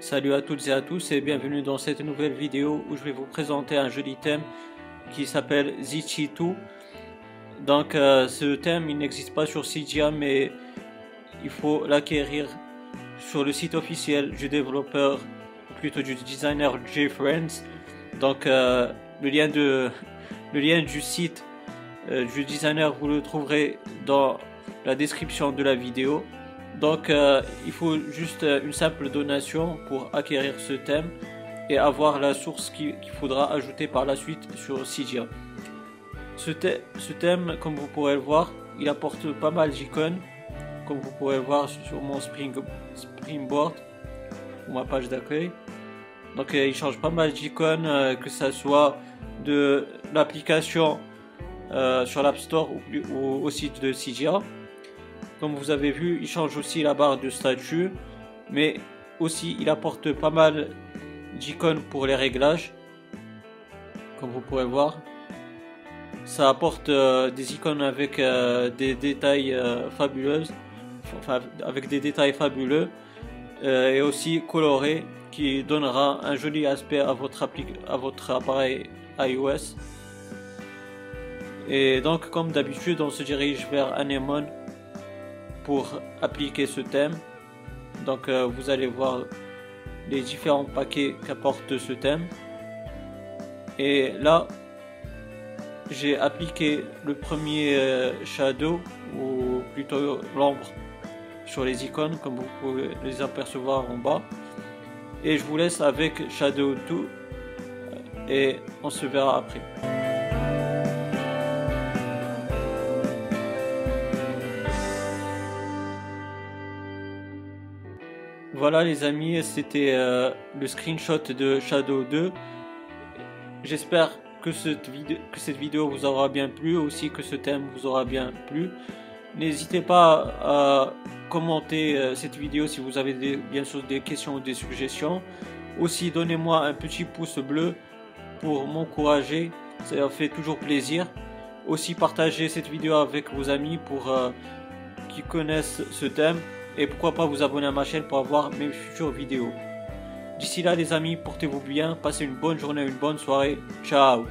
Salut à toutes et à tous et bienvenue dans cette nouvelle vidéo où je vais vous présenter un joli thème qui s'appelle Zichitu. Donc euh, ce thème il n'existe pas sur Cydia mais il faut l'acquérir sur le site officiel du développeur ou plutôt du designer JFriends. Donc euh, le, lien du site euh, du designer vous le trouverez dans la description de la vidéo. Donc euh, il faut juste euh, une simple donation pour acquérir ce thème et avoir la source qu'il faudra ajouter par la suite sur Cydia. Ce, thème, comme vous pourrez le voir, il apporte pas mal d'icônes, comme vous pourrez le voir sur mon spring, Springboard ou ma page d'accueil. Donc euh, il change pas mal d'icônes, que ce soit de l'application sur l'App Store ou, au site de Cydia. Comme vous avez vu, il change aussi la barre de statut, mais aussi il apporte pas mal d'icônes pour les réglages. Comme vous pourrez voir, ça apporte euh, des icônes avec euh, des détails euh, fabuleux, avec des détails fabuleux et aussi colorés qui donnera un joli aspect à votre, à votre appareil iOS. Et donc comme d'habitude on se dirige vers Anemone pour appliquer ce thème. Donc euh, vous allez voir les différents paquets qu'apporte ce thème. Et là, j'ai appliqué le premier euh, shadow ou plutôt l'ombre sur les icônes comme vous pouvez les apercevoir en bas. Et je vous laisse avec Shadow 2 et on se verra après. Voilà les amis, c'était euh, le screenshot de Shadow 2. J'espère que cette, vidéo, vous aura bien plu, aussi que ce thème vous aura bien plu. N'hésitez pas à commenter euh, cette vidéo si vous avez bien sûr des questions ou des suggestions. Aussi donnez-moi un petit pouce bleu pour m'encourager, ça fait toujours plaisir. Aussi partagez cette vidéo avec vos amis pour euh, qui connaissent ce thème et pourquoi pas vous abonner à ma chaîne pour avoir mes futures vidéos. D'ici là les amis, portez-vous bien, passez une bonne journée, une bonne soirée. Ciao